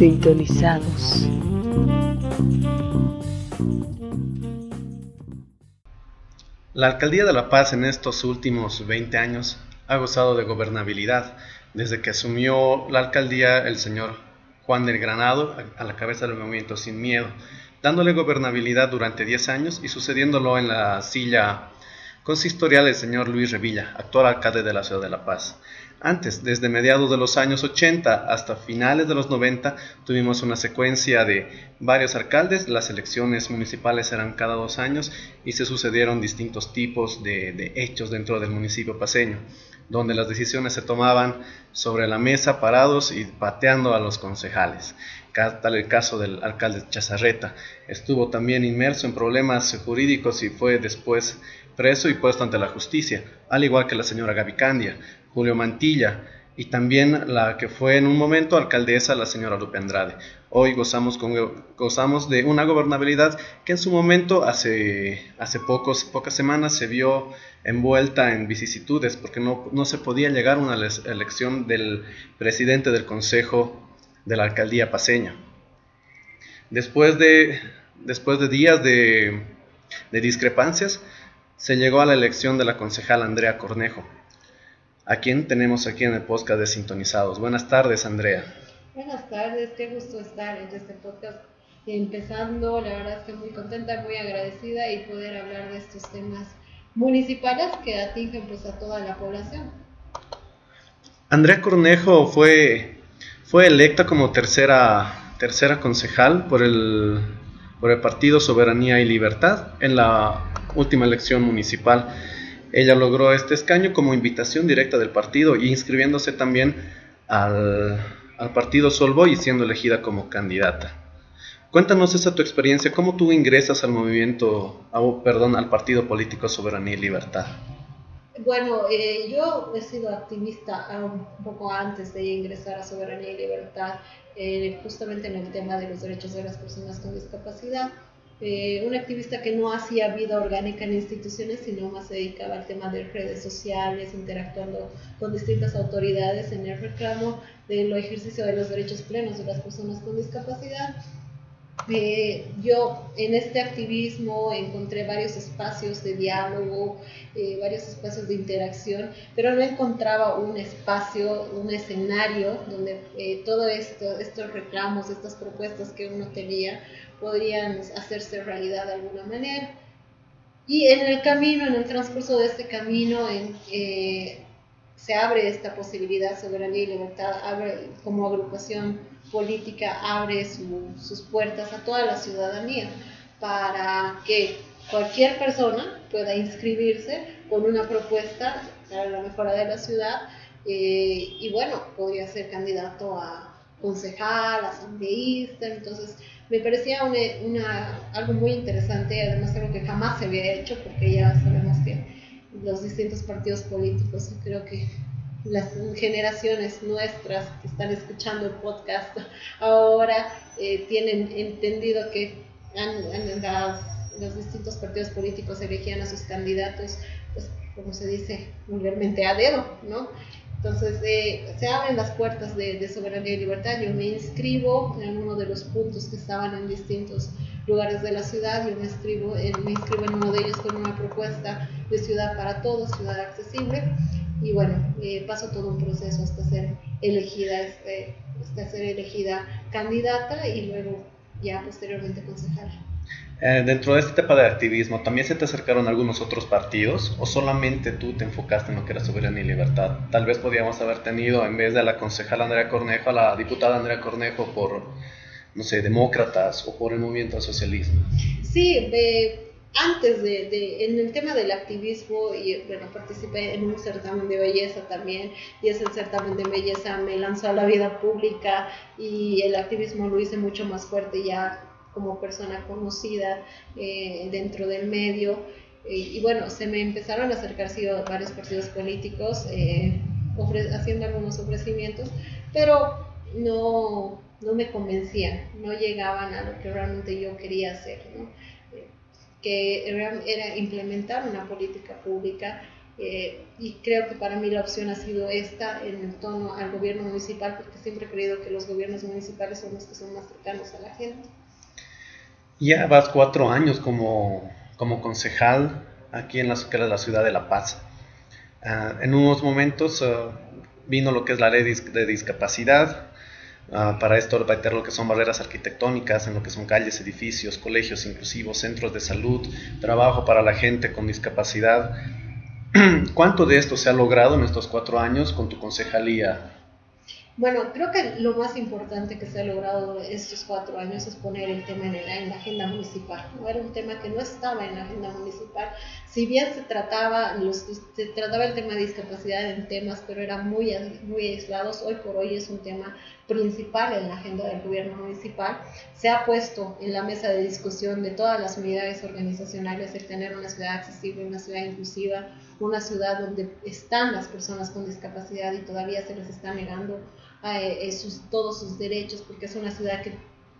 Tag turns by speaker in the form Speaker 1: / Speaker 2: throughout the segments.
Speaker 1: Sintonizados.
Speaker 2: La Alcaldía de La Paz en estos últimos 20 años ha gozado de gobernabilidad desde que asumió la alcaldía el señor Juan del Granado a la cabeza del movimiento Sin Miedo, dándole gobernabilidad durante 10 años y sucediéndolo en la silla consistorial el señor Luis Revilla, actual alcalde de la ciudad de La Paz. Antes, desde mediados de los años 80 hasta finales de los 90, tuvimos una secuencia de varios alcaldes, las elecciones municipales eran cada dos años y se sucedieron distintos tipos de, hechos dentro del municipio paseño, donde las decisiones se tomaban sobre la mesa parados y pateando a los concejales. Tal el caso del alcalde Chazarreta. Estuvo también inmerso en problemas jurídicos y fue después preso y puesto ante la justicia, al igual que la señora Gaby Candia, Julio Mantilla y también la que fue en un momento alcaldesa, la señora Lupe Andrade. Hoy gozamos, con, gozamos de una gobernabilidad que en su momento, hace, hace pocos, pocas semanas, se vio envuelta en vicisitudes porque no, no se podía llegar a una elección del presidente del Consejo de la Alcaldía Paseña. Después de, después de días de, de discrepancias, se llegó a la elección de la concejal Andrea Cornejo a quién tenemos aquí en el podcast de Sintonizados. Buenas tardes, Andrea.
Speaker 3: Buenas tardes, qué gusto estar en este podcast. Empezando, la verdad estoy muy contenta, muy agradecida y poder hablar de estos temas municipales que atingen pues a toda la población.
Speaker 2: Andrea Cornejo fue, fue electa como tercera, tercera concejal por el, por el Partido Soberanía y Libertad en la última elección municipal. Ella logró este escaño como invitación directa del partido y inscribiéndose también al, partido Solvo y siendo elegida como candidata. Cuéntanos esa tu experiencia, cómo tú ingresas al movimiento, perdón, al partido político Soberanía y Libertad.
Speaker 3: Bueno, eh, yo he sido activista un poco antes de ingresar a Soberanía y Libertad, eh, justamente en el tema de los derechos de las personas con discapacidad. Eh, una activista que no hacía vida orgánica en instituciones, sino más se dedicaba al tema de redes sociales, interactuando con distintas autoridades en el reclamo del ejercicio de los derechos plenos de las personas con discapacidad. Eh, yo en este activismo encontré varios espacios de diálogo, eh, varios espacios de interacción, pero no encontraba un espacio, un escenario donde todos esto, estos reclamos, estas propuestas que uno tenía podrían hacerse realidad de alguna manera. Y en el camino, en el transcurso de este camino, eh, se abre esta posibilidad, soberanía y libertad, como agrupación política, abre sus puertas a toda la ciudadanía para que cualquier persona pueda inscribirse con una propuesta para la mejora de la ciudad eh, y bueno, podría ser candidato a concejal, asambleísta, entonces me parecía una, algo muy interesante, además algo que jamás se había hecho, porque ya sabemos que los distintos partidos políticos, creo que las generaciones nuestras que están escuchando el podcast ahora eh, tienen entendido que los distintos partidos políticos elegían a sus candidatos, pues como se dice vulgarmente a dedo, ¿no? Entonces, eh, se abren las puertas de, soberanía y libertad. Yo me inscribo en uno de los puntos que estaban en distintos lugares de la ciudad. Yo me inscribo en, me inscribo en uno de ellos con una propuesta de ciudad para todos, ciudad accesible. Y bueno, eh, paso todo un proceso hasta ser elegida, este, hasta ser elegida candidata y luego ya posteriormente concejala.
Speaker 2: Eh, dentro de este tema de activismo, ¿también se te acercaron algunos otros partidos o solamente tú te enfocaste en lo que era soberanía y libertad? Tal vez podríamos haber tenido, en vez de la concejala Andrea Cornejo, a la diputada Andrea Cornejo por, no sé, demócratas o por el movimiento al socialismo.
Speaker 3: Sí, antes de, en el tema del activismo, y bueno, participé en un certamen de belleza también, y ese certamen de belleza me lanzó a la vida pública y el activismo lo hice mucho más fuerte ya como persona conocida eh, dentro del medio. Eh, y bueno, se me empezaron a acercar varios partidos políticos eh, haciendo algunos ofrecimientos, pero no, no me convencían, no llegaban a lo que realmente yo quería hacer, que era implementar una política pública y creo que para mí la opción ha sido esta en el tono al gobierno municipal, porque siempre he creído que los gobiernos municipales son los que son más cercanos a la gente.
Speaker 2: Ya vas cuatro años como, como concejal aquí en la, la ciudad de La Paz. Ah, en unos momentos ah, vino lo que es la ley de discapacidad. Ah, para esto lo que son barreras arquitectónicas, en lo que son calles, edificios, colegios inclusivos, centros de salud, trabajo para la gente con discapacidad. ¿Cuánto de esto se ha logrado en estos cuatro años con tu concejalía?
Speaker 3: Bueno, creo que lo más importante que se ha logrado estos cuatro años es poner el tema en la, en la agenda municipal. Era un tema que no estaba en la agenda municipal. Si bien se trataba, los, se trataba el tema de discapacidad en temas, pero eran muy, muy aislados, hoy por hoy es un tema principal en la agenda del gobierno municipal. Se ha puesto en la mesa de discusión de todas las unidades organizacionales el tener una ciudad accesible, una ciudad inclusiva, una ciudad donde están las personas con discapacidad y todavía se les está negando eh, sus, todos sus derechos, porque es una ciudad que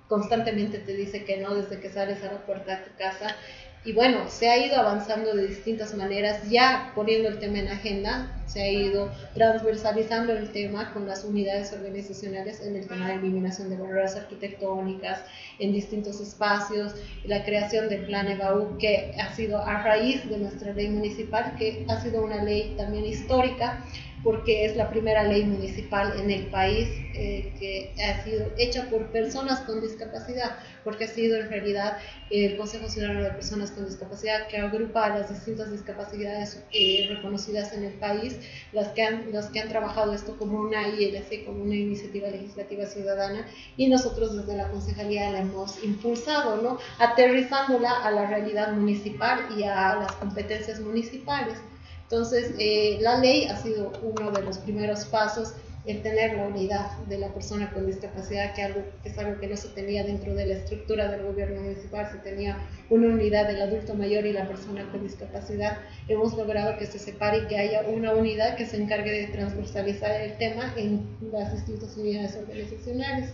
Speaker 3: constantemente te dice que no desde que sales a la puerta de tu casa. Y bueno, se ha ido avanzando de distintas maneras, ya poniendo el tema en agenda, se ha ido transversalizando el tema con las unidades organizacionales en el tema de eliminación de barreras arquitectónicas en distintos espacios, la creación del plan EBAU, que ha sido a raíz de nuestra ley municipal, que ha sido una ley también histórica, porque es la primera ley municipal en el país eh, que ha sido hecha por personas con discapacidad, porque ha sido en realidad el Consejo Ciudadano de Personas con Discapacidad que agrupa las distintas discapacidades eh, reconocidas en el país, las que, han, las que han trabajado esto como una ILC, como una iniciativa legislativa ciudadana, y nosotros desde la Concejalía la hemos impulsado, ¿no? aterrizándola a la realidad municipal y a las competencias municipales. Entonces, eh, la ley ha sido uno de los primeros pasos en tener la unidad de la persona con discapacidad, que, es algo que no se tenía dentro de la estructura del gobierno municipal, se tenía una unidad del adulto mayor y la persona con discapacidad. Hemos logrado que se separe y que haya una unidad que se encargue de transversalizar el tema en las distintas unidades organizacionales.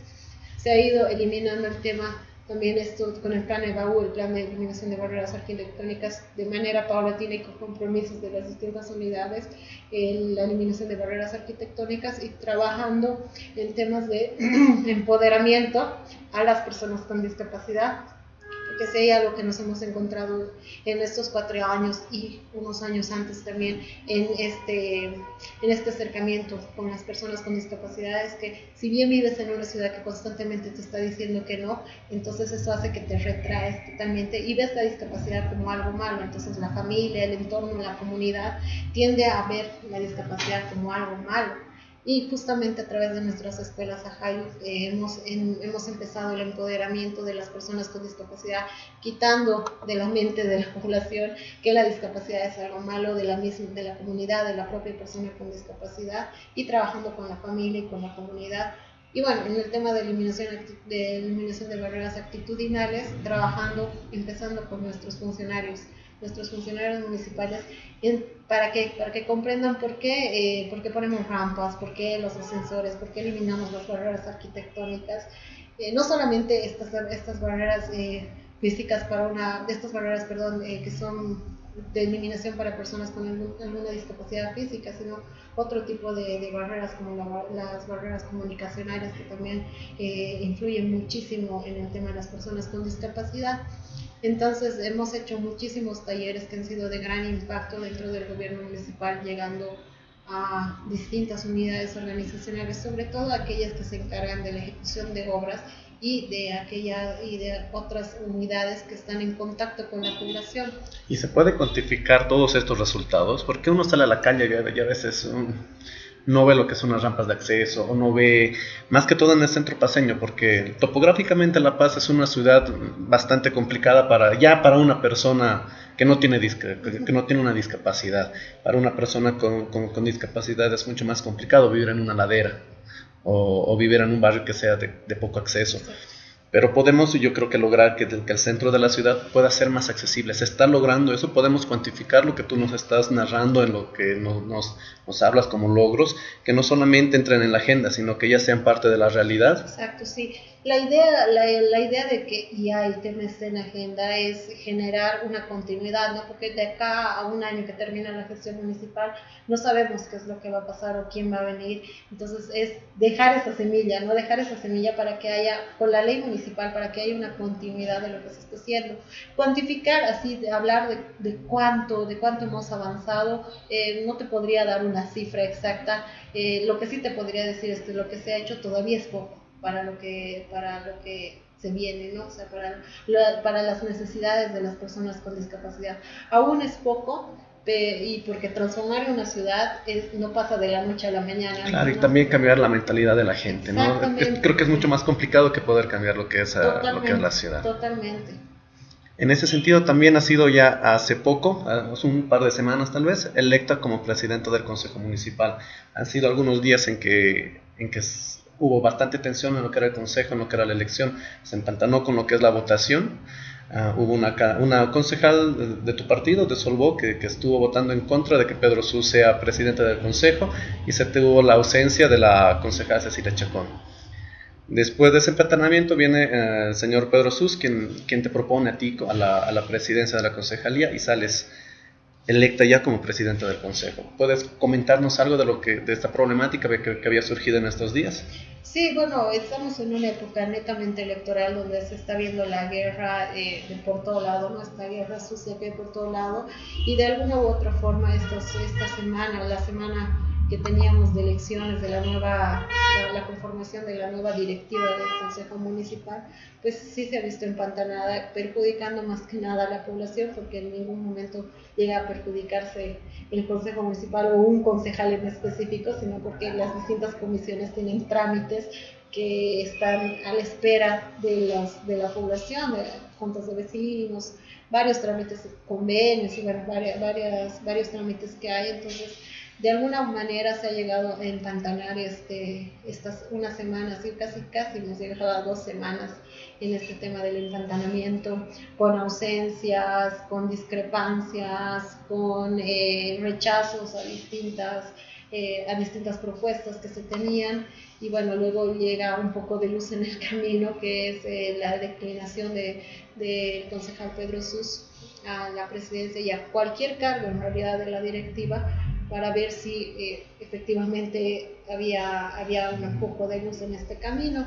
Speaker 3: Se ha ido eliminando el tema también esto con el plan EBAU, el plan de eliminación de barreras arquitectónicas, de manera paulatina y con compromisos de las distintas unidades, la eliminación de barreras arquitectónicas y trabajando en temas de empoderamiento a las personas con discapacidad que sea algo que nos hemos encontrado en estos cuatro años y unos años antes también en este, en este acercamiento con las personas con discapacidades, que si bien vives en una ciudad que constantemente te está diciendo que no, entonces eso hace que te retraes totalmente y ves la discapacidad como algo malo, entonces la familia, el entorno, la comunidad tiende a ver la discapacidad como algo malo y justamente a través de nuestras escuelas AJAI eh, hemos, hemos empezado el empoderamiento de las personas con discapacidad, quitando de la mente de la población que la discapacidad es algo malo de la, misma, de la comunidad, de la propia persona con discapacidad y trabajando con la familia y con la comunidad. Y bueno, en el tema de eliminación de, eliminación de barreras actitudinales, trabajando, empezando con nuestros funcionarios nuestros funcionarios municipales para, que, para que comprendan por qué, eh, por qué ponemos rampas, por qué los ascensores, por qué eliminamos las barreras arquitectónicas. Eh, no solamente estas, estas barreras eh, físicas para una, estas barreras, perdón, que son de eliminación para personas con alguna discapacidad física, sino otro tipo de, barreras como las barreras comunicacionales que también influyen muchísimo en el tema de las personas con discapacidad. Entonces hemos hecho muchísimos talleres que han sido de gran impacto dentro del gobierno municipal, llegando a distintas unidades organizacionales, sobre todo aquellas que se encargan de la ejecución de obras y de aquella y de otras unidades que están en contacto con la población.
Speaker 2: ¿Y se puede cuantificar todos estos resultados? Porque uno sale a la calle y a veces no ve lo que son las rampas de acceso o no ve más que todo en el centro paseño porque topográficamente La Paz es una ciudad bastante complicada para ya para una persona que no tiene que no tiene una discapacidad. Para una persona con, con, discapacidad es mucho más complicado vivir en una ladera o, vivir en un barrio que sea de, de poco acceso pero podemos, yo creo que lograr que, el centro de la ciudad pueda ser más accesible. Se está logrando eso, podemos cuantificar lo que tú nos estás narrando en lo que nos, nos, hablas como logros, que no solamente entren en la agenda, sino que ya sean parte de la realidad.
Speaker 3: Exacto, sí. La idea, la, la, idea de que ya el tema esté en agenda es generar una continuidad, ¿no? Porque de acá a un año que termina la gestión municipal no sabemos qué es lo que va a pasar o quién va a venir. Entonces es dejar esa semilla, ¿no? Dejar esa semilla para que haya, con la ley municipal, para que haya una continuidad de lo que se está haciendo. Cuantificar, así, de hablar de, de cuánto, de cuánto hemos avanzado, eh, no te podría dar una cifra exacta. Eh, lo que sí te podría decir es que lo que se ha hecho todavía es poco para lo que, para lo que se viene, ¿no? O sea, para, para las necesidades de las personas con discapacidad. Aún es poco, y porque transformar una ciudad es, no pasa de la noche a la mañana.
Speaker 2: Claro, y también cambiar la mentalidad de la gente, ¿no? creo que es mucho más complicado que poder cambiar lo que es, lo que es la ciudad.
Speaker 3: Totalmente.
Speaker 2: En ese sentido, también ha sido ya hace poco, hace un par de semanas tal vez, electa como presidente del Consejo Municipal. Han sido algunos días en que, en que hubo bastante tensión en lo que era el consejo, en lo que era la elección, se empantanó con lo que es la votación. Ah, hubo una, una, concejal de, tu partido, de Solvó, que, que, estuvo votando en contra de que Pedro Sus sea presidente del consejo y se tuvo la ausencia de la concejal Cecilia Chacón. Después de ese empantanamiento viene eh, el señor Pedro Sus, quien, quien te propone a ti a la, a la presidencia de la concejalía y sales electa ya como presidenta del Consejo. ¿Puedes comentarnos algo de, lo que, de esta problemática que, había surgido en estos días?
Speaker 3: Sí, bueno, estamos en una época netamente electoral donde se está viendo la guerra eh, por todo lado, ¿no? esta guerra sucia que hay por todo lado, y de alguna u otra forma estos, esta semana, la semana que teníamos de elecciones de la nueva, la, conformación de la nueva directiva del Consejo Municipal, pues sí se ha visto empantanada, perjudicando más que nada a la población, porque en ningún momento llega a perjudicarse el Consejo Municipal o un concejal en específico, sino porque las distintas comisiones tienen trámites que están a la espera de, las, de la población, de juntas de vecinos, varios trámites, convenios y varias, varias, varios trámites que hay, entonces de alguna manera se ha llegado a empantanar este, estas unas semanas, y casi casi hemos llegado a dos semanas en este tema del empantanamiento, con ausencias, con discrepancias, con eh, rechazos a distintas, eh, a distintas propuestas que se tenían. Y bueno, luego llega un poco de luz en el camino, que es eh, la declinación del de, concejal Pedro Sus a la presidencia y a cualquier cargo en realidad de la directiva para ver si eh, efectivamente había, había un poco de luz en este camino.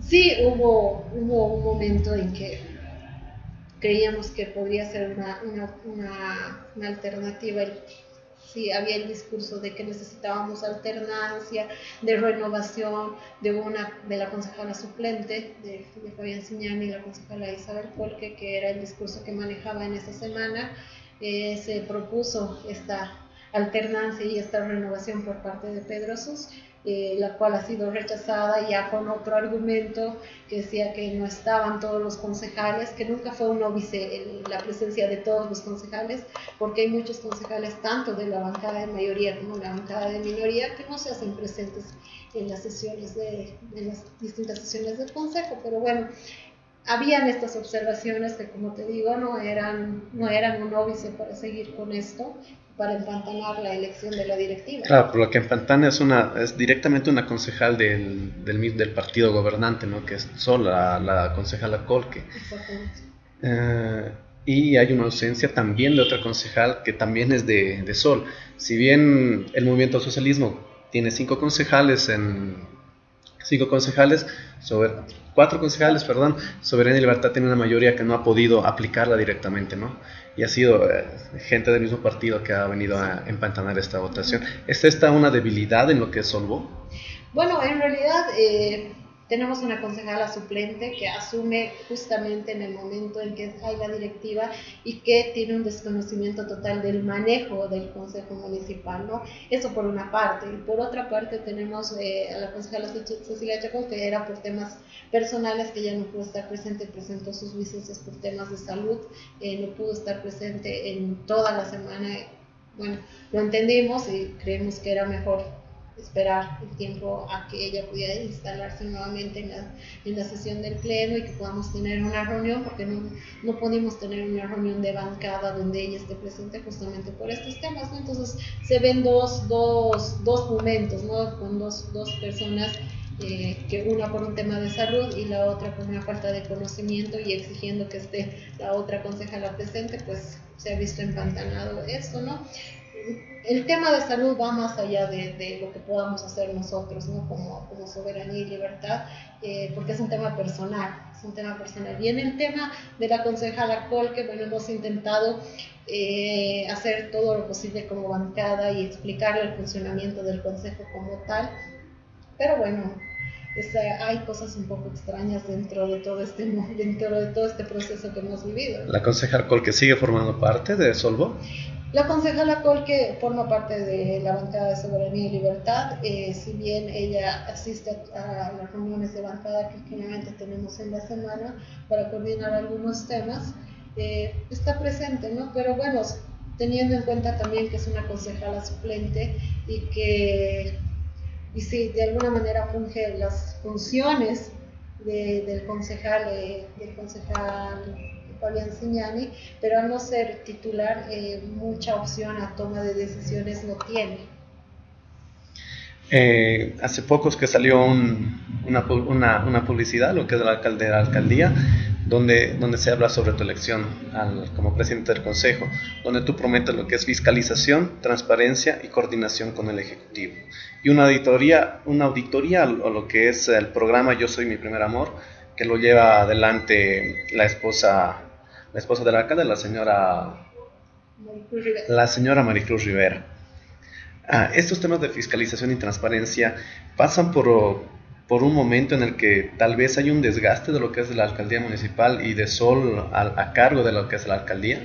Speaker 3: Sí, hubo, hubo un momento en que creíamos que podría ser una, una, una, una alternativa. Sí, había el discurso de que necesitábamos alternancia, de renovación de una de la concejala suplente, de, de Fabián Siñani y la concejala Isabel Polque, que era el discurso que manejaba en esa semana. Eh, se propuso esta alternancia y esta renovación por parte de Pedro Sus, eh, la cual ha sido rechazada ya con otro argumento que decía que no estaban todos los concejales, que nunca fue un óbice la presencia de todos los concejales, porque hay muchos concejales tanto de la bancada de mayoría como de la bancada de minoría que no se hacen presentes en las sesiones de, las distintas sesiones del consejo, pero bueno, habían estas observaciones que como te digo no eran, no eran un óbice para seguir con esto para empantanar la elección de la directiva.
Speaker 2: Claro, por lo que empantana es, una, es directamente una concejal del, del, del partido gobernante, ¿no? que es sola la, la concejala Colque. Exactamente. Eh, y hay una ausencia también de otra concejal que también es de, de Sol. Si bien el movimiento socialismo tiene cinco concejales en cinco concejales sobre cuatro concejales, perdón, Soberanía y Libertad tiene una mayoría que no ha podido aplicarla directamente, ¿no? Y ha sido eh, gente del mismo partido que ha venido a empantanar esta votación. ¿Es esta una debilidad en lo que es Solvo?
Speaker 3: Bueno, en realidad eh, tenemos una concejala suplente que asume justamente en el momento en que hay la directiva y que tiene un desconocimiento total del manejo del Consejo Municipal, ¿no? Eso por una parte. Y por otra parte tenemos eh, a la concejala Cecilia Chacón, que era por temas personales, que ya no pudo estar presente, presentó sus licencias por temas de salud, eh, no pudo estar presente en toda la semana. Bueno, lo entendimos y creemos que era mejor esperar el tiempo a que ella pudiera instalarse nuevamente en la, en la sesión del pleno y que podamos tener una reunión, porque no, no pudimos tener una reunión de bancada donde ella esté presente justamente por estos temas. ¿no? Entonces se ven dos, dos, dos momentos, ¿no? con dos, dos personas eh, que una por un tema de salud y la otra por una falta de conocimiento y exigiendo que esté la otra concejala presente, pues se ha visto empantanado esto, ¿no? El tema de salud va más allá de, de lo que podamos hacer nosotros, ¿no? Como, como soberanía y libertad, eh, porque es un tema personal, es un tema personal. Y en el tema de la concejala que bueno, hemos intentado eh, hacer todo lo posible como bancada y explicarle el funcionamiento del consejo como tal, pero bueno, hay cosas un poco extrañas dentro de todo este dentro de todo este proceso que hemos vivido.
Speaker 2: ¿La concejala Col que sigue formando parte de Solvo?
Speaker 3: La concejala Col que forma parte de la bancada de Soberanía y Libertad, eh, si bien ella asiste a, las reuniones de bancada que generalmente tenemos en la semana para coordinar algunos temas, eh, está presente, ¿no? Pero bueno, teniendo en cuenta también que es una concejala suplente y que y sí, de alguna manera funge las funciones del concejal, eh, del concejal Fabián Signani, pero al no ser titular, eh, mucha opción a toma de decisiones no tiene.
Speaker 2: Eh, hace poco es que salió una, una, una, publicidad, lo que es el alcalde de la alcaldía, donde, donde se habla sobre tu elección al, como presidente del Consejo, donde tú prometes lo que es fiscalización, transparencia y coordinación con el Ejecutivo. Y una auditoría, una auditoría o lo que es el programa Yo Soy Mi Primer Amor, que lo lleva adelante la esposa, la esposa del alcalde, la señora, la señora Maricruz Rivera. Ah, estos temas de fiscalización y transparencia pasan por por un momento en el que tal vez hay un desgaste de lo que es la alcaldía municipal y de Sol a, cargo de lo que es la alcaldía?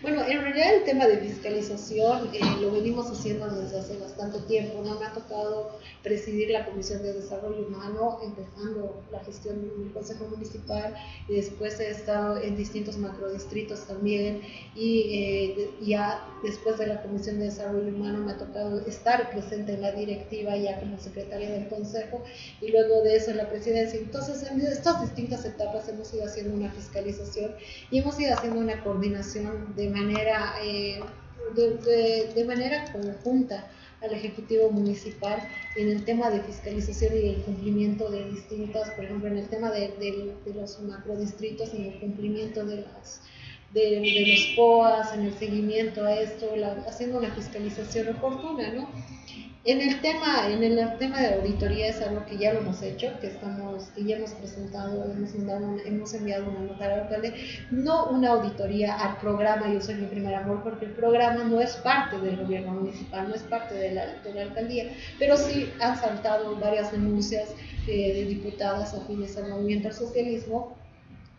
Speaker 3: Bueno, en realidad el tema de fiscalización eh, lo venimos haciendo desde hace bastante tiempo. ¿no? Me ha tocado presidir la Comisión de Desarrollo Humano, empezando la gestión del Consejo Municipal y después he estado en distintos macrodistritos también y eh, ya después de la Comisión de Desarrollo Humano me ha tocado estar presente en la directiva ya como secretaria del Consejo y luego de eso en la presidencia. Entonces en estas distintas etapas hemos ido haciendo una fiscalización y hemos ido haciendo una coordinación de manera, eh, de, manera conjunta al Ejecutivo Municipal en el tema de fiscalización y el cumplimiento de distintas, por ejemplo, en el tema de, de los macrodistritos, en el cumplimiento de las de, los POAS, en el seguimiento a esto, haciendo una fiscalización oportuna, ¿no? En el tema, en el tema de auditoría es algo que ya lo hemos hecho, que estamos, que ya hemos presentado, hemos enviado, hemos enviado una nota al alcalde, no una auditoría al programa Yo soy mi primer amor, porque el programa no es parte del gobierno municipal, no es parte de la, de alcaldía, pero sí han saltado varias denuncias eh, de diputadas afines al movimiento al socialismo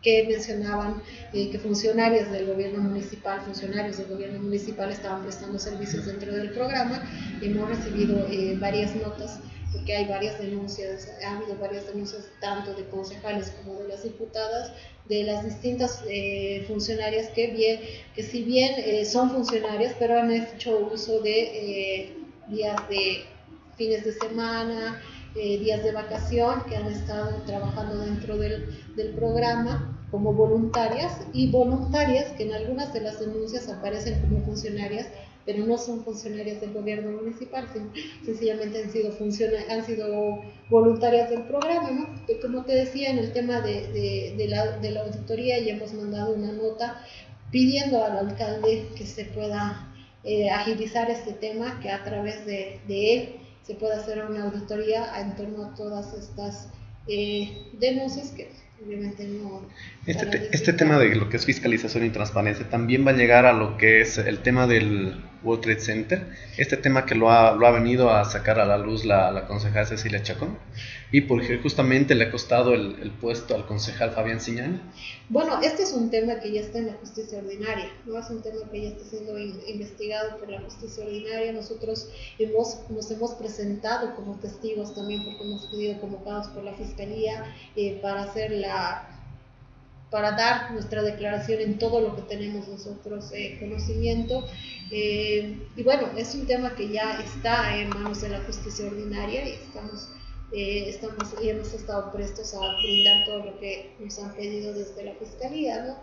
Speaker 3: que mencionaban eh, que funcionarios del gobierno municipal, funcionarios del gobierno municipal estaban prestando servicios dentro del programa. Hemos recibido eh, varias notas porque hay varias denuncias, ha habido varias denuncias tanto de concejales como de las diputadas, de las distintas eh, funcionarias que, bien, que si bien son funcionarias, pero han hecho uso de días de fines de semana, días de vacación, que han estado trabajando dentro del, del programa como voluntarias y voluntarias que en algunas de las denuncias aparecen como funcionarias, pero no son funcionarias del gobierno municipal, sencillamente han sido, han sido voluntarias del programa. ¿no? Como te decía, en el tema de, de, la, de la auditoría ya hemos mandado una nota pidiendo al alcalde que se pueda eh, agilizar este tema, que a través de, de él se pueda hacer una auditoría en torno a todas estas eh, denuncias que obviamente no.
Speaker 2: Este, este tema de lo que es fiscalización y transparencia también va a llegar a lo que es el tema del World Trade Center, este tema que lo ha, lo ha venido a sacar a la luz la, la concejal Cecilia Chacón y porque justamente le ha costado el, el puesto al concejal Fabián Siñani.
Speaker 3: Bueno, este es un tema que ya está en la justicia ordinaria, no es un tema que ya está siendo investigado por la justicia ordinaria. Nosotros hemos, nos hemos presentado como testigos también porque hemos sido convocados por la fiscalía eh, para hacer la para dar nuestra declaración en todo lo que tenemos nosotros eh, conocimiento. Eh, y bueno, es un tema que ya está en manos de la justicia ordinaria y estamos, eh, estamos y hemos estado prestos a brindar todo lo que nos han pedido desde la fiscalía. ¿no?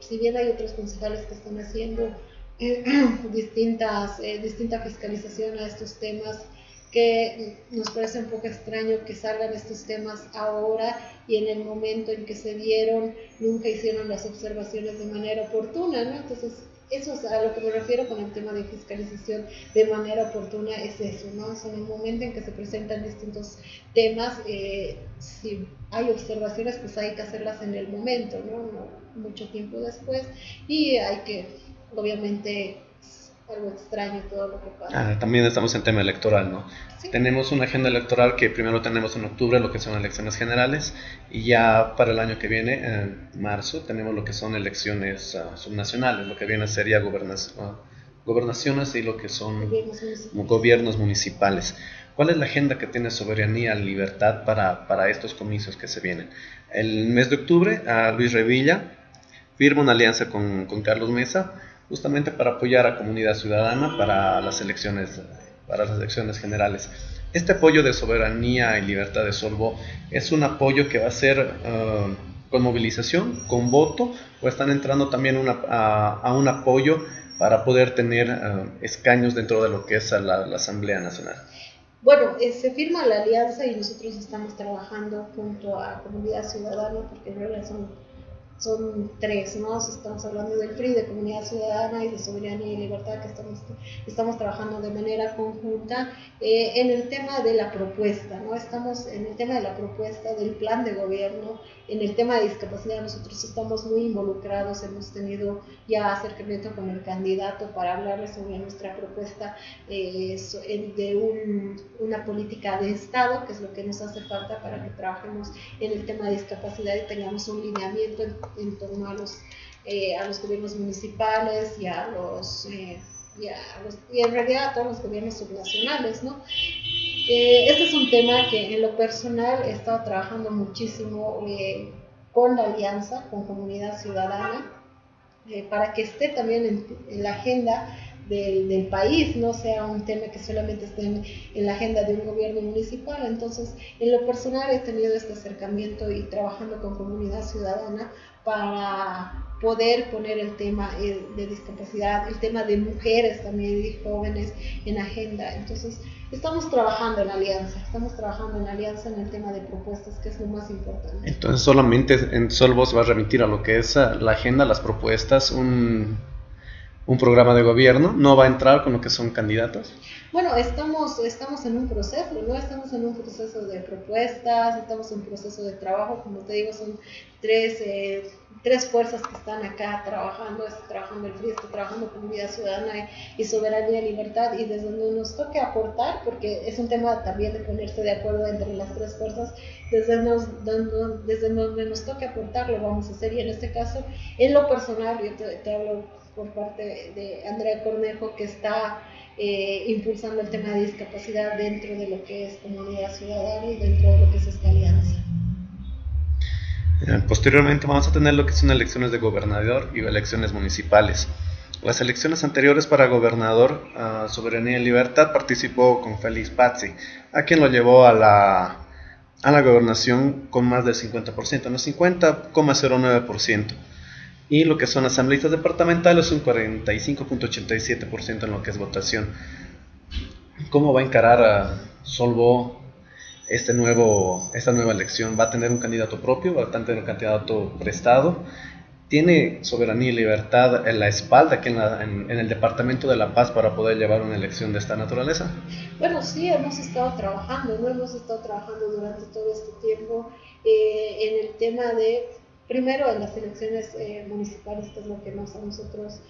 Speaker 3: si bien hay otros concejales que están haciendo distintas, distinta fiscalización a estos temas, que nos parece un poco extraño que salgan estos temas ahora y en el momento en que se dieron nunca hicieron las observaciones de manera oportuna, ¿no? Entonces, eso es a lo que me refiero con el tema de fiscalización de manera oportuna, es eso, ¿no? Es en el momento en que se presentan distintos temas, eh, si hay observaciones, pues hay que hacerlas en el momento, ¿no? no mucho tiempo después, y hay que, obviamente, algo extraño todo lo que pasa.
Speaker 2: Ah, también estamos en tema electoral, ¿no? Tenemos una agenda electoral que primero tenemos en octubre lo que son elecciones generales y ya para el año que viene, en marzo, tenemos lo que son elecciones uh, subnacionales, lo que viene sería uh, gobernaciones y lo que son gobiernos municipales. ¿Cuál es la agenda que tiene Soberanía Libertad para, para estos comicios que se vienen? El mes de octubre, a Luis Revilla firma una alianza con, con Carlos Mesa justamente para apoyar a comunidad ciudadana para las elecciones, para las elecciones generales. Este apoyo de soberanía y libertad de Solvo es un apoyo que va a ser uh, con movilización, con voto, o están entrando también a, un apoyo para poder tener uh, escaños dentro de lo que es la, la Asamblea Nacional.
Speaker 3: Bueno, eh, se firma la alianza y nosotros estamos trabajando junto a Comunidad Ciudadana, porque en realidad son son tres, ¿no? Estamos hablando del PRI, de Comunidad Ciudadana y de Soberanía y Libertad, que estamos, estamos trabajando de manera conjunta eh, en el tema de la propuesta, ¿no? Estamos en el tema de la propuesta del plan de gobierno, en el tema de discapacidad nosotros estamos muy involucrados, hemos tenido ya acercamiento con el candidato para hablarles sobre nuestra propuesta eh, de una política de Estado, que es lo que nos hace falta para que trabajemos en el tema de discapacidad y tengamos un lineamiento en, torno a los, eh, a los gobiernos municipales y a los... Eh, y, a los, y en realidad a todos los gobiernos subnacionales, ¿no? Eh, este es un tema que en lo personal he estado trabajando muchísimo con la alianza, con comunidad ciudadana, para que esté también en, la agenda del, país, no sea un tema que solamente esté en, la agenda de un gobierno municipal. Entonces, en lo personal he tenido este acercamiento y trabajando con comunidad ciudadana para poder poner el tema de discapacidad, el tema de mujeres también y jóvenes en agenda. Entonces, Estamos trabajando en alianza, estamos trabajando en alianza en el tema de propuestas, que es lo más importante.
Speaker 2: Entonces solamente en Solvos va a remitir a lo que es ah, la agenda, las propuestas, un, un programa de gobierno, no va a entrar con lo que son candidatos.
Speaker 3: Bueno, estamos, estamos en un proceso, ¿no? Estamos en un proceso de propuestas, estamos en un proceso de trabajo, como te digo, son tres, eh, tres fuerzas que están acá trabajando, trabajando el FRI, está trabajando Comunidad Ciudadana y Soberanía y Libertad, y desde donde nos toque aportar, porque es un tema también de ponerse de acuerdo entre las tres fuerzas, desde, nos, donde, desde donde nos toque aportar lo vamos a hacer, y en este caso, en lo personal, yo te, te hablo por parte de Andrea Cornejo, que está eh, impulsando el tema de discapacidad dentro de lo que es comunidad ciudadana y dentro de lo que es esta alianza.
Speaker 2: Eh, posteriormente vamos a tener lo que son elecciones de gobernador y elecciones municipales. Las elecciones anteriores para gobernador, uh, Soberanía y Libertad participó con Félix Pazzi, a quien lo llevó a la, a la gobernación con más del 50%, no 50,09% y lo que son asambleístas departamentales un 45.87% en lo que es votación. ¿Cómo va a encarar a Solvo este nuevo, esta nueva elección? ¿Va a tener un candidato propio? ¿Va a tener un candidato prestado? ¿Tiene soberanía y libertad en la espalda aquí en, el Departamento de La Paz para poder llevar una elección de esta naturaleza?
Speaker 3: Bueno, sí, hemos estado trabajando, ¿no? Hemos estado trabajando durante todo este tiempo eh, en el tema de primero en las elecciones eh, municipales, que es lo que más a nosotros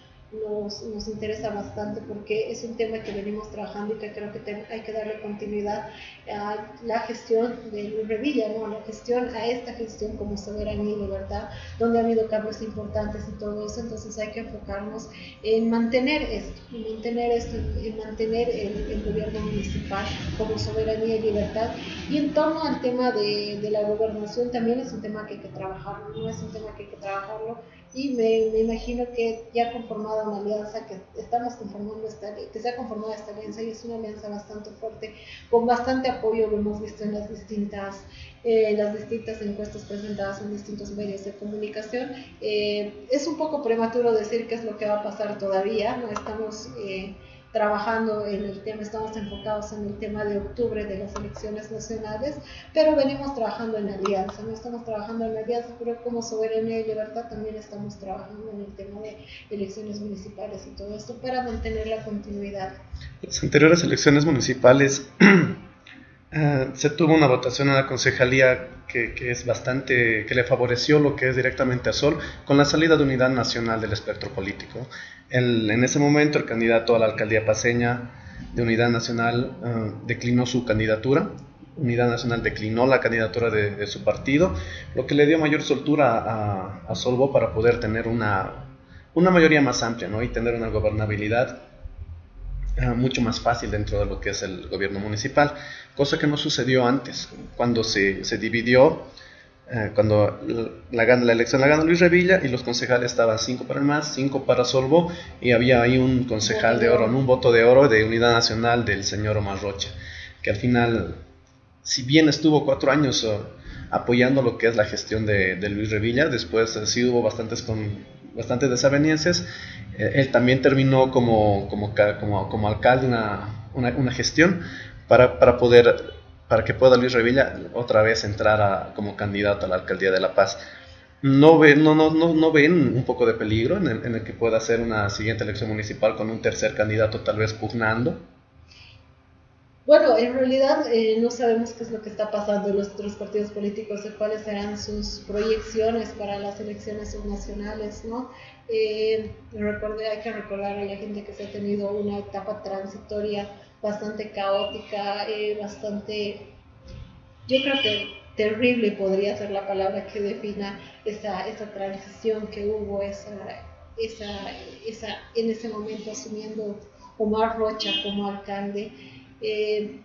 Speaker 3: nos, nos, interesa bastante porque es un tema que venimos trabajando y que creo que hay que darle continuidad a la gestión de Revilla, ¿no? la gestión, a esta gestión como soberanía y libertad, donde ha habido cambios importantes y todo eso, entonces hay que enfocarnos en mantener esto, en mantener esto, en mantener el, el gobierno municipal como soberanía y libertad. Y en torno al tema de, de la gobernación también es un tema que hay que trabajarlo, no es un tema que hay que trabajarlo y me, me, imagino que ya conformada una alianza, que estamos conformando esta, que se ha conformado esta alianza y es una alianza bastante fuerte, con bastante apoyo, lo hemos visto en las distintas, eh, las distintas encuestas presentadas en distintos medios de comunicación. Eh, es un poco prematuro decir qué es lo que va a pasar todavía, no estamos... Eh, trabajando en el tema, estamos enfocados en el tema de octubre de las elecciones nacionales, pero venimos trabajando en alianza, no estamos trabajando en alianza, pero como Soberanía y Libertad también estamos trabajando en el tema de elecciones municipales y todo esto para mantener la continuidad.
Speaker 2: Las anteriores elecciones municipales eh, se tuvo una votación en la concejalía que, que, es bastante, que le favoreció lo que es directamente a Sol con la salida de unidad nacional del espectro político. El, en ese momento el candidato a la alcaldía paseña de unidad nacional uh, declinó su candidatura. Unidad Nacional declinó la candidatura de, de, su partido, lo que le dio mayor soltura a, a Solvo para poder tener una, una mayoría más amplia ¿no? y tener una gobernabilidad mucho más fácil dentro de lo que es el gobierno municipal, cosa que no sucedió antes, cuando se, se dividió, eh, cuando la, la, la, elección la gana Luis Revilla y los concejales estaban 5 para el MAS, 5 para Solvo y había ahí un concejal de oro, un voto de oro de Unidad Nacional del señor Omar Rocha, que al final, si bien estuvo cuatro años uh, apoyando lo que es la gestión de, de Luis Revilla, después uh, sí hubo bastantes con bastantes desavenencias. Eh, él también terminó como, como, como, como alcalde una, una, una gestión para, para, poder, para que pueda Luis Revilla otra vez entrar a, como candidato a la alcaldía de La Paz. ¿No ven, no, no, no, no ven un poco de peligro en el, en el que pueda ser una siguiente elección municipal con un tercer candidato tal vez pugnando?
Speaker 3: Bueno, en realidad eh, no sabemos qué es lo que está pasando en los otros partidos políticos cuáles serán sus proyecciones para las elecciones subnacionales, ¿no? Eh, hay que recordar a la gente que se ha tenido una etapa transitoria bastante caótica, eh, bastante, yo creo que terrible podría ser la palabra que defina esa, esa transición que hubo, esa, esa, esa, en ese momento asumiendo Omar Rocha como alcalde. Eh,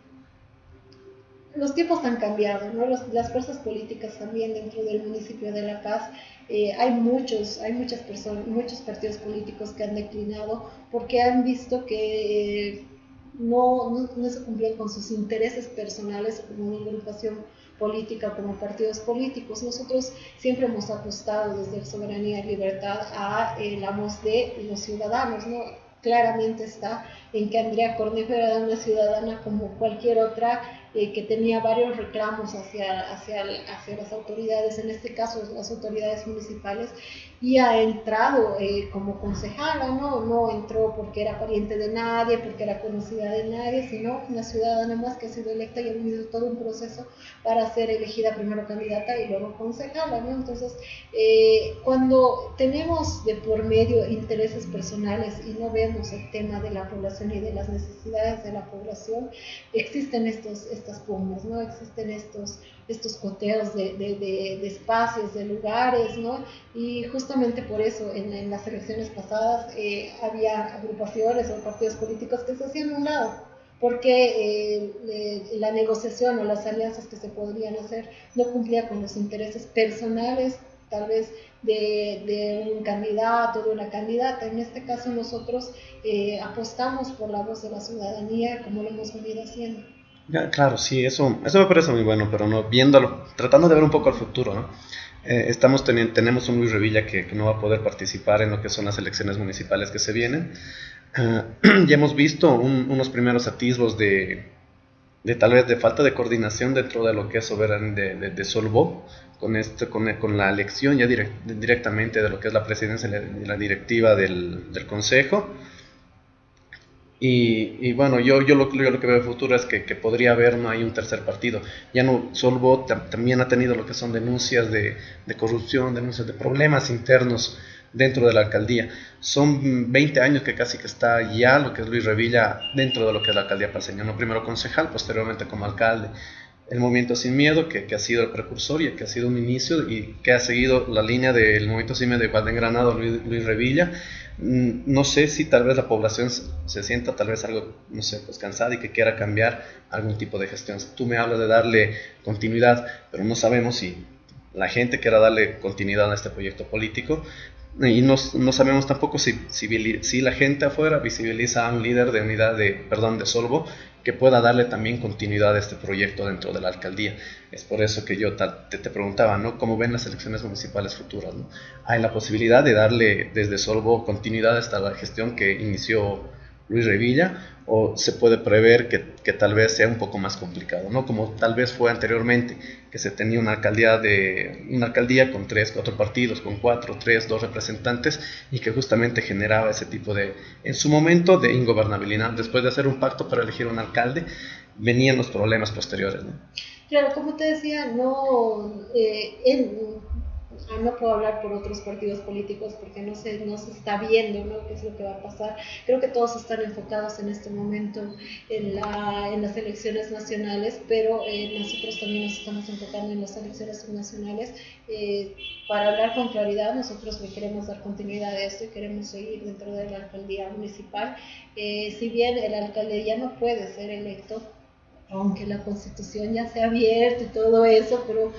Speaker 3: los tiempos han cambiado, ¿no? Las fuerzas políticas también dentro del municipio de La Paz. Eh, hay muchos, hay muchas personas, muchos partidos políticos que han declinado porque han visto que eh, no, no, no, se cumplían con sus intereses personales como una agrupación política, como partidos políticos. Nosotros siempre hemos apostado desde Soberanía y Libertad a eh, la voz de los ciudadanos, ¿no? Claramente está en que Andrea Cornejo era una ciudadana como cualquier otra eh, que tenía varios reclamos hacia, hacia, hacia, las autoridades, en este caso las autoridades municipales, y ha entrado eh, como concejala, ¿no? No entró porque era pariente de nadie, porque era conocida de nadie, sino una ciudadana más que ha sido electa y ha vivido todo un proceso para ser elegida primero candidata y luego concejala, ¿no? Entonces, eh, cuando tenemos de por medio intereses personales y no vemos el tema de la población y de las necesidades de la población, existen estos estas pugnas, ¿no? Existen estos, estos coteos de, de, de, espacios, de lugares, ¿no? Y justamente por eso en, las elecciones pasadas eh, había agrupaciones o partidos políticos que se hacían a un lado, porque eh, eh, la negociación o las alianzas que se podrían hacer no cumplía con los intereses personales, tal vez de, de, un candidato, de una candidata. En este caso nosotros eh, apostamos por la voz de la ciudadanía como lo hemos venido haciendo.
Speaker 2: Claro, sí, eso, eso me parece muy bueno, pero no viéndolo, tratando de ver un poco al futuro, ¿no? Eh, estamos teniendo, tenemos un Luis Revilla que, que, no va a poder participar en lo que son las elecciones municipales que se vienen. Uh, ya hemos visto un, unos primeros atisbos de, de, tal vez de falta de coordinación dentro de lo que es Soberan de, de, de Solvo, con, este, con, con, la elección ya direct, directamente de lo que es la presidencia y la, directiva del, del Consejo. Y, y, bueno, yo, yo, lo, yo lo que veo en futuro es que, que, podría haber no hay un tercer partido. Ya no, Solvo también ha tenido lo que son denuncias de, de, corrupción, denuncias de problemas internos dentro de la alcaldía. Son 20 años que casi que está ya lo que es Luis Revilla dentro de lo que es la alcaldía paseña, no primero concejal, posteriormente como alcalde. El Movimiento Sin Miedo, que, que, ha sido el precursor y que ha sido un inicio y que ha seguido la línea del Movimiento Sin Miedo de Granado, Luis, Luis Revilla, no sé si tal vez la población se sienta tal vez algo, no sé, pues cansada y que quiera cambiar algún tipo de gestión. Tú me hablas de darle continuidad, pero no sabemos si la gente quiera darle continuidad a este proyecto político y no, no sabemos tampoco si, si, si, la gente afuera visibiliza a un líder de unidad de, perdón, de Solvo que pueda darle también continuidad a este proyecto dentro de la alcaldía. Es por eso que yo te, te preguntaba, ¿no? ¿Cómo ven las elecciones municipales futuras? ¿no? ¿Hay la posibilidad de darle desde Solvo continuidad a esta gestión que inició Luis Revilla o se puede prever que, que, tal vez sea un poco más complicado, ¿no? Como tal vez fue anteriormente, que se tenía una alcaldía, de, una alcaldía con tres, cuatro partidos, con cuatro, tres, dos representantes y que justamente generaba ese tipo de, en su momento, de ingobernabilidad. Después de hacer un pacto para elegir un alcalde, venían los problemas posteriores, ¿no?
Speaker 3: Claro, como te decía, no, eh, en, No puedo hablar por otros partidos políticos porque no se, no se está viendo ¿no? qué es lo que va a pasar. Creo que todos están enfocados en este momento en, la, en las elecciones nacionales, pero eh, nosotros también nos estamos enfocando en las elecciones nacionales. Eh, para hablar con claridad, nosotros queremos dar continuidad a esto y queremos seguir dentro de la alcaldía municipal. Eh, si bien el alcalde ya no puede ser electo, aunque la constitución ya se ha abierto y todo eso, pero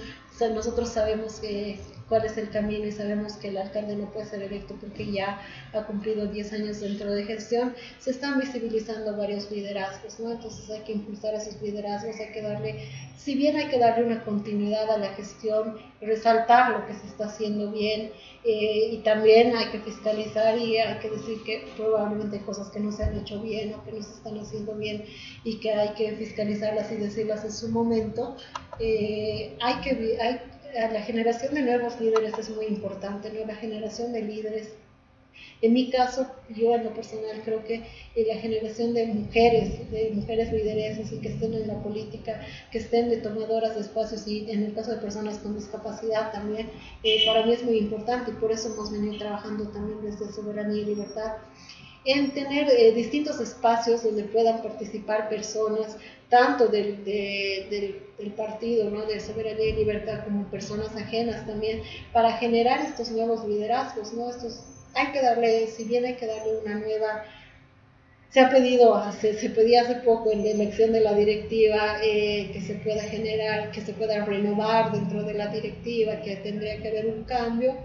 Speaker 3: nosotros sabemos que cuál es el camino y sabemos que el alcalde no puede ser electo porque ya ha cumplido 10 años dentro de gestión, se están visibilizando varios liderazgos, ¿no? Entonces hay que impulsar esos liderazgos, hay que darle, si bien hay que darle una continuidad a la gestión, resaltar lo que se está haciendo bien eh, y también hay que fiscalizar y hay que decir que probablemente hay cosas que no se han hecho bien o que no se están haciendo bien y que hay que fiscalizarlas y decirlas en su momento, eh, hay que... Hay, la generación de nuevos líderes es muy importante. La generación de líderes. En mi caso, yo en lo personal creo que eh, la generación de mujeres, de mujeres lideresas y que estén en la política, que estén de tomadoras de espacios y en el caso de personas con discapacidad también, eh, para mí es muy importante y por eso hemos venido trabajando también desde Soberanía y Libertad en tener eh, distintos espacios donde puedan participar personas, tanto del, del, partido, ¿no? de Soberanía y Libertad, como personas ajenas también, para generar estos nuevos liderazgos. ¿no? Estos, hay que darle, si bien hay que darle una nueva... Se ha pedido, hace, se pedía hace poco en la elección de la directiva eh, que se pueda generar, que se pueda renovar dentro de la directiva, que tendría que haber un cambio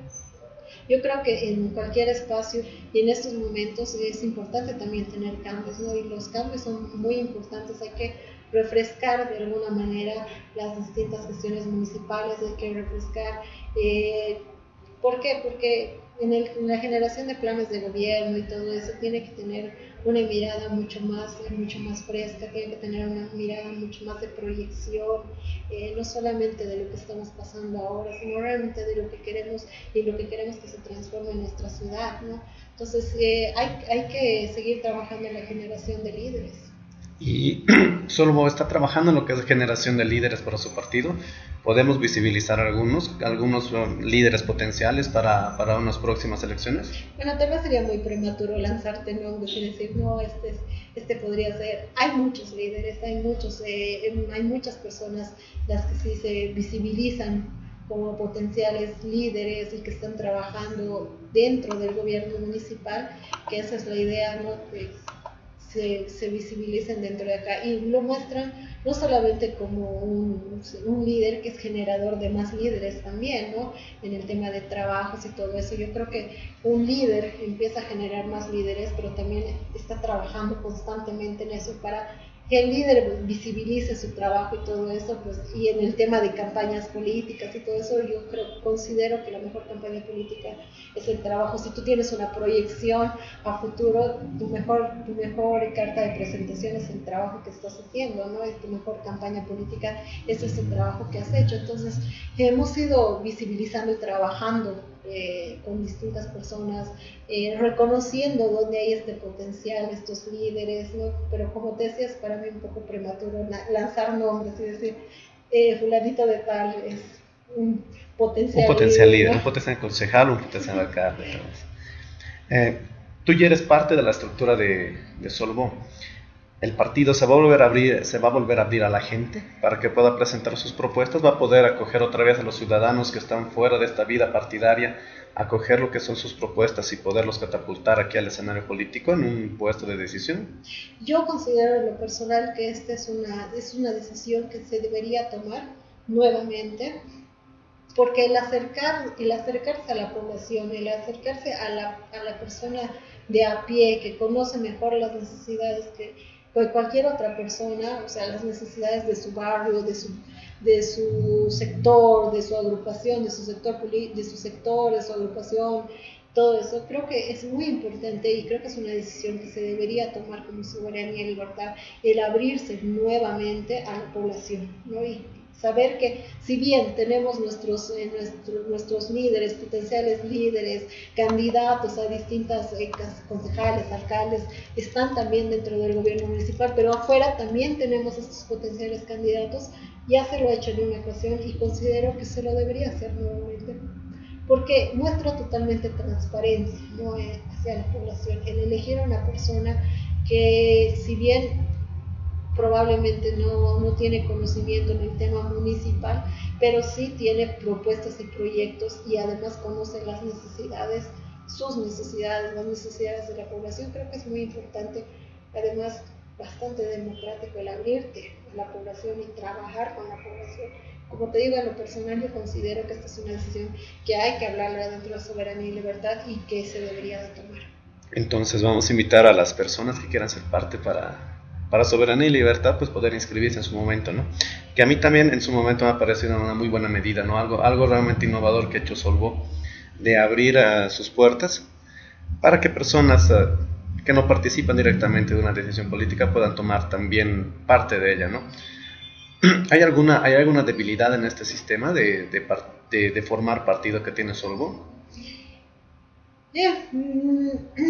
Speaker 3: yo creo que en cualquier espacio y en estos momentos es importante también tener cambios, ¿no? Y los cambios son muy importantes, hay que refrescar de alguna manera las distintas gestiones municipales, hay que refrescar. Eh, ¿Por qué? Porque en, el, la generación de planes de gobierno y todo eso tiene que tener una mirada mucho más, mucho más fresca, tiene que tener una mirada mucho más de proyección, eh, no solamente de lo que estamos pasando ahora, sino realmente de lo que queremos y lo que queremos que se transforme en nuestra ciudad. ¿no? Entonces eh, hay, hay que seguir trabajando en la generación de líderes
Speaker 2: y solo está trabajando en lo que es generación de líderes para su partido. ¿Podemos visibilizar algunos, algunos líderes potenciales para, para unas próximas elecciones?
Speaker 3: Bueno, tal vez sería muy prematuro lanzarte nombres y decir, no, este, este podría ser. Hay muchos líderes, hay, muchos, eh, em, hay muchas personas las que sí se visibilizan como potenciales líderes y que están trabajando dentro del gobierno municipal, que esa es la idea, ¿no? Se, se, visibilicen dentro de acá y lo muestran no solamente como un, un, líder que es generador de más líderes también, ¿no? En el tema de trabajos y todo eso. Yo creo que un líder empieza a generar más líderes, pero también está trabajando constantemente en eso para que el líder visibilice su trabajo y todo eso, pues, y en el tema de campañas políticas y todo eso, yo creo, considero que la mejor campaña política es el trabajo. Si tú tienes una proyección a futuro, tu mejor, tu mejor carta de presentación es el trabajo que estás haciendo, ¿no? Es tu mejor campaña política, ese es el trabajo que has hecho. Entonces, hemos ido visibilizando y trabajando eh, con distintas personas, eh, reconociendo dónde hay este potencial, estos líderes, ¿no? pero como te decías, para mí un poco prematuro lanzar nombres y decir, eh, fulanito de tal es un potencial,
Speaker 2: un potencial líder, un potencial concejal, un potencial alcalde. tú ya eres parte de la estructura de, de Solvo el partido se va a volver a abrir, se va a volver a abrir a la gente para que pueda presentar sus propuestas, va a poder acoger otra vez a los ciudadanos que están fuera de esta vida partidaria, acoger lo que son sus propuestas y poderlos catapultar aquí al escenario político en un puesto de decisión.
Speaker 3: Yo considero en lo personal que esta es una, es una decisión que se debería tomar nuevamente, porque el, acercar, el acercarse a la población, el acercarse a la, a la persona de a pie que conoce mejor las necesidades que de cualquier otra persona, o sea, las necesidades de su barrio, de su, de su sector, de su agrupación, de su sector, de su sector, de su agrupación, todo eso, creo que es muy importante y creo que es una decisión que se debería tomar como soberanía y libertad, el abrirse nuevamente a la población, ¿no? Y saber que si bien tenemos nuestros, eh, nuestros líderes, potenciales líderes, candidatos a distintas eh, concejales, alcaldes, están también dentro del gobierno municipal, pero afuera también tenemos estos potenciales candidatos, ya se lo ha hecho en una ocasión y considero que se lo debería hacer nuevamente porque muestra totalmente transparencia ¿no? hacia la población, el elegir a una persona que si bien probablemente no, no, tiene conocimiento en el tema municipal, pero sí tiene propuestas y proyectos y además conoce las necesidades, sus necesidades, las necesidades de la población. Creo que es muy importante, además bastante democrático el abrirte a la población y trabajar con la población como te digo, en lo personal yo considero que esta es una decisión que hay que hablarla dentro de la soberanía y libertad y que se debería de tomar.
Speaker 2: Entonces vamos a invitar a las personas que quieran ser parte para, para soberanía y libertad, pues poder inscribirse en su momento, ¿no? Que a mí también en su momento me ha parecido una muy buena medida, ¿no? Algo, algo realmente innovador que ha hecho Solvo, de abrir a sus puertas para que personas eh, que no participan directamente de una decisión política puedan tomar también parte de ella, ¿no? ¿Hay alguna, ¿Hay alguna debilidad en este sistema de, de, formar partido que tiene Solvo?
Speaker 3: Mm,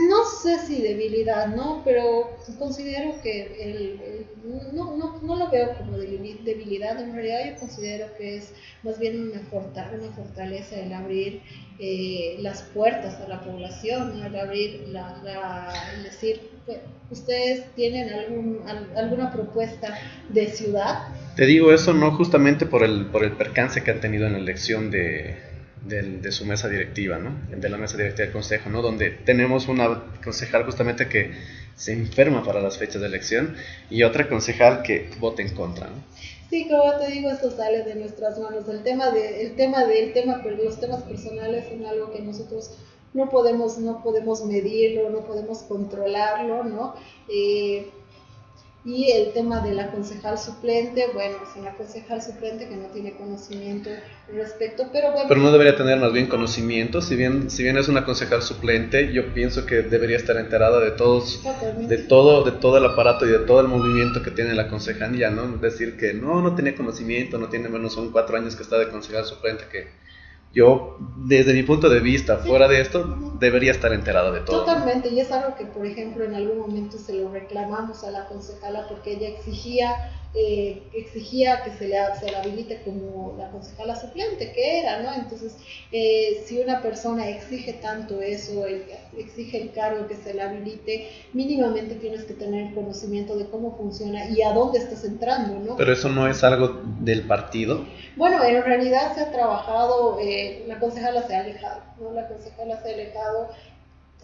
Speaker 3: no sé si debilidad, ¿no? Pero considero que el, no, no, no, lo veo como debilidad, en realidad yo considero que es más bien una, una fortaleza el abrir eh, las puertas a la población, el abrir, la, la, el decir, ¿ustedes tienen algún, alguna propuesta de ciudad?
Speaker 2: Te digo eso no justamente por el, por el percance que han tenido en la elección de, de, su mesa directiva, ¿no? de la mesa directiva del consejo, ¿no? donde tenemos una concejal justamente que se enferma para las fechas de elección y otra concejal que vota en contra. ¿no?
Speaker 3: Sí, como te digo, esto sale de nuestras manos. El tema de, el tema del tema, los temas personales son algo que nosotros no podemos, no podemos medirlo, no podemos controlarlo, ¿no? Eh, y el tema de la concejal suplente, bueno, es una concejal suplente que no tiene conocimiento respecto, pero bueno.
Speaker 2: Pero no debería tener más bien conocimiento, si bien, si bien es una concejal suplente, yo pienso que debería estar enterada de todos, de todo, de todo el aparato y de todo el movimiento que tiene la concejalía, ¿no? Decir que no, no tenía conocimiento, no tiene menos, son cuatro años que está de concejal suplente que yo, desde mi punto de vista, fuera de esto, debería estar enterado de todo.
Speaker 3: Totalmente, y es algo que, por ejemplo, en algún momento se lo reclamamos a la concejala porque ella exigía eh, exigía que se le, se le habilite como la concejala suplente, que era, ¿no? Entonces, eh, si una persona exige tanto eso, exige el cargo que se le habilite, mínimamente tienes que tener conocimiento de cómo funciona y a dónde estás entrando, ¿no?
Speaker 2: Pero eso no es algo del partido.
Speaker 3: Bueno, en realidad se ha trabajado, eh, la concejala se ha alejado, ¿no? La concejala se ha alejado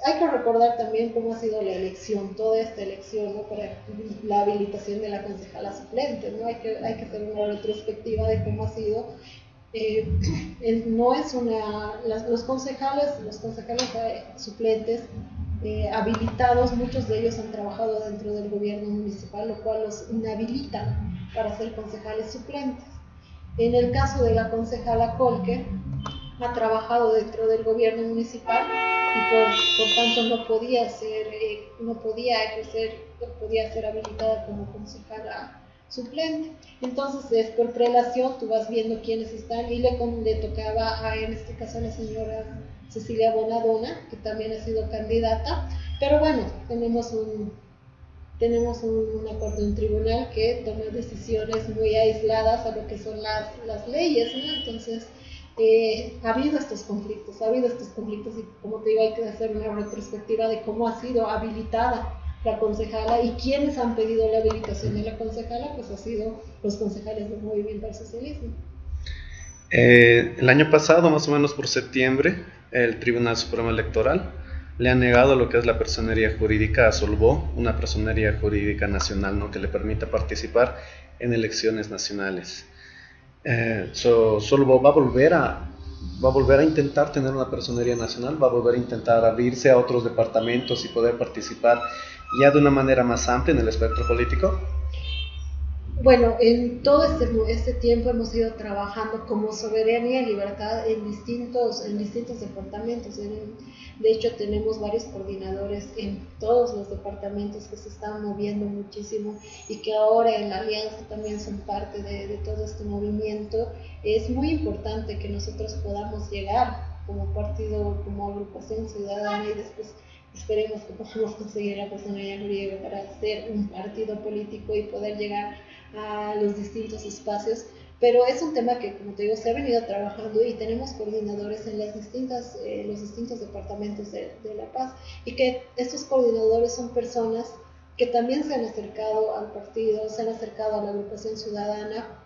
Speaker 3: hay que recordar también cómo ha sido la elección, toda esta elección, ¿no? para la habilitación de la concejala suplente, ¿no? Hay que, hay que hacer una retrospectiva de cómo ha sido. Eh, no es una, los concejales, los concejales eh, suplentes eh, habilitados, muchos de ellos han trabajado dentro del gobierno municipal, lo cual los inhabilita para ser concejales suplentes. En el caso de la concejala Colque, ha trabajado dentro del gobierno municipal y por, tanto no podía ser, eh, no podía ejercer, no podía ser habilitada como concejala suplente. Entonces es por prelación, tú vas viendo quiénes están y le, le tocaba a, en este caso a la señora Cecilia Bonadona, que también ha sido candidata, pero bueno, tenemos un, tenemos un, acuerdo en tribunal que toma decisiones muy aisladas a lo que son las, las leyes, ¿no? Entonces, eh, ha habido estos conflictos, ha habido estos conflictos y como te digo hay que hacer una retrospectiva de cómo ha sido habilitada la concejala y quienes han pedido la habilitación de la concejala, pues ha sido los concejales del movimiento al socialismo.
Speaker 2: Eh, el año pasado, más o menos por septiembre, el Tribunal Supremo Electoral le ha negado lo que es la personería jurídica a Solvó, una personería jurídica nacional ¿no? que le permita participar en elecciones nacionales eh, solo va a volver a va a volver a intentar tener una personería nacional, va a volver a intentar abrirse a otros departamentos y poder participar ya de una manera más amplia en el espectro político.
Speaker 3: Bueno, en todo este, este, tiempo hemos ido trabajando como soberanía y libertad en distintos, en distintos departamentos. de hecho, tenemos varios coordinadores en todos los departamentos que se están moviendo muchísimo y que ahora en la alianza también son parte de, todo este movimiento. Es muy importante que nosotros podamos llegar como partido, como agrupación ciudadana y después esperemos que podamos conseguir la personalidad jurídica para ser un partido político y poder llegar a los distintos espacios, pero es un tema que, como te digo, se ha venido trabajando y tenemos coordinadores en las distintas, eh, los distintos departamentos de, La Paz y que estos coordinadores son personas que también se han acercado al partido, se han acercado a la agrupación ciudadana,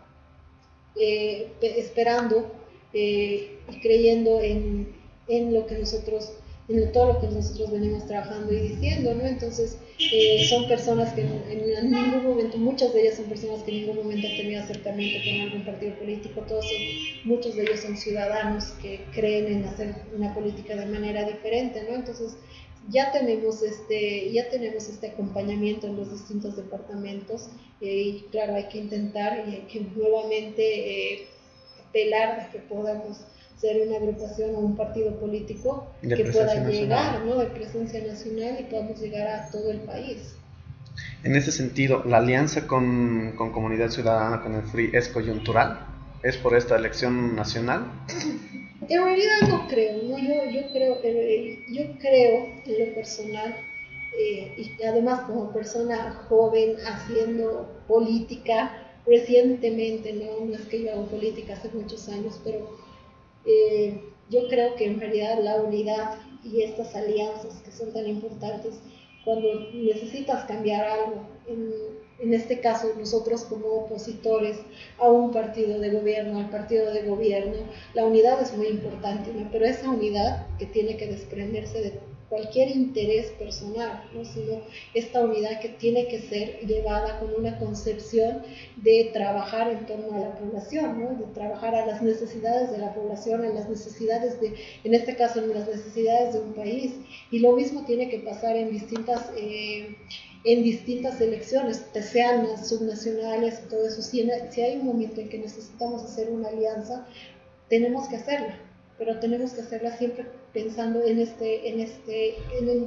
Speaker 3: eh, esperando eh, y creyendo en, en lo que nosotros en todo lo que nosotros venimos trabajando y diciendo, ¿no? Entonces, eh, son personas que en, ningún momento, muchas de ellas son personas que en ningún momento han tenido acercamiento con algún partido político, todos muchos de ellos son ciudadanos que creen en hacer una política de manera diferente, ¿no? Entonces, ya tenemos este, ya tenemos este acompañamiento en los distintos departamentos eh, y claro, hay que intentar y hay que nuevamente eh, apelar a que podamos ser una agrupación o un partido político que pueda llegar, ¿no? De presencia nacional y podamos llegar a todo el país.
Speaker 2: En ese sentido, ¿la alianza con, con Comunidad Ciudadana, con el FRI, es coyuntural? ¿Es por esta elección nacional?
Speaker 3: En realidad no creo, ¿no? Yo, yo, creo, eh, yo creo en lo personal, eh, y además como persona joven haciendo política recientemente, ¿no? no es que yo hago política hace muchos años, pero eh, yo creo que en realidad la unidad y estas alianzas que son tan importantes cuando necesitas cambiar algo, en, en, este caso nosotros como opositores a un partido de gobierno, al partido de gobierno, la unidad es muy importante, pero esa unidad que tiene que desprenderse de cualquier interés personal, ¿no? sino esta unidad que tiene que ser llevada con una concepción de trabajar en torno a la población, ¿no? de trabajar a las necesidades de la población, a las necesidades de, en este caso, en las necesidades de un país. Y lo mismo tiene que pasar en distintas... Eh, en distintas elecciones, sean subnacionales, todo eso. Si, si hay un momento en que necesitamos hacer una alianza, tenemos que hacerla pero tenemos que hacerla siempre pensando en este, en este,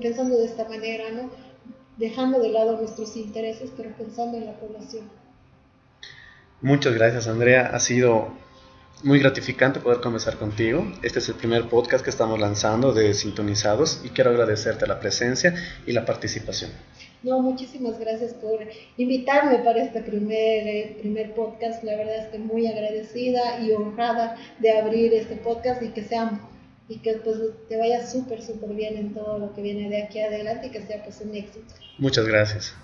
Speaker 3: pensando de esta manera, ¿no? Dejando de lado nuestros intereses, pero pensando en la población.
Speaker 2: Muchas gracias, Andrea. Ha sido muy gratificante poder conversar contigo. Este es el primer podcast que estamos lanzando de Sintonizados y quiero agradecerte la presencia y la participación.
Speaker 3: No, muchísimas gracias por invitarme para este primer, eh, primer podcast. La verdad estoy muy agradecida y honrada de abrir este podcast y que sea y que pues te vaya súper, súper bien en todo lo que viene de aquí adelante y que sea pues un éxito.
Speaker 2: Muchas gracias.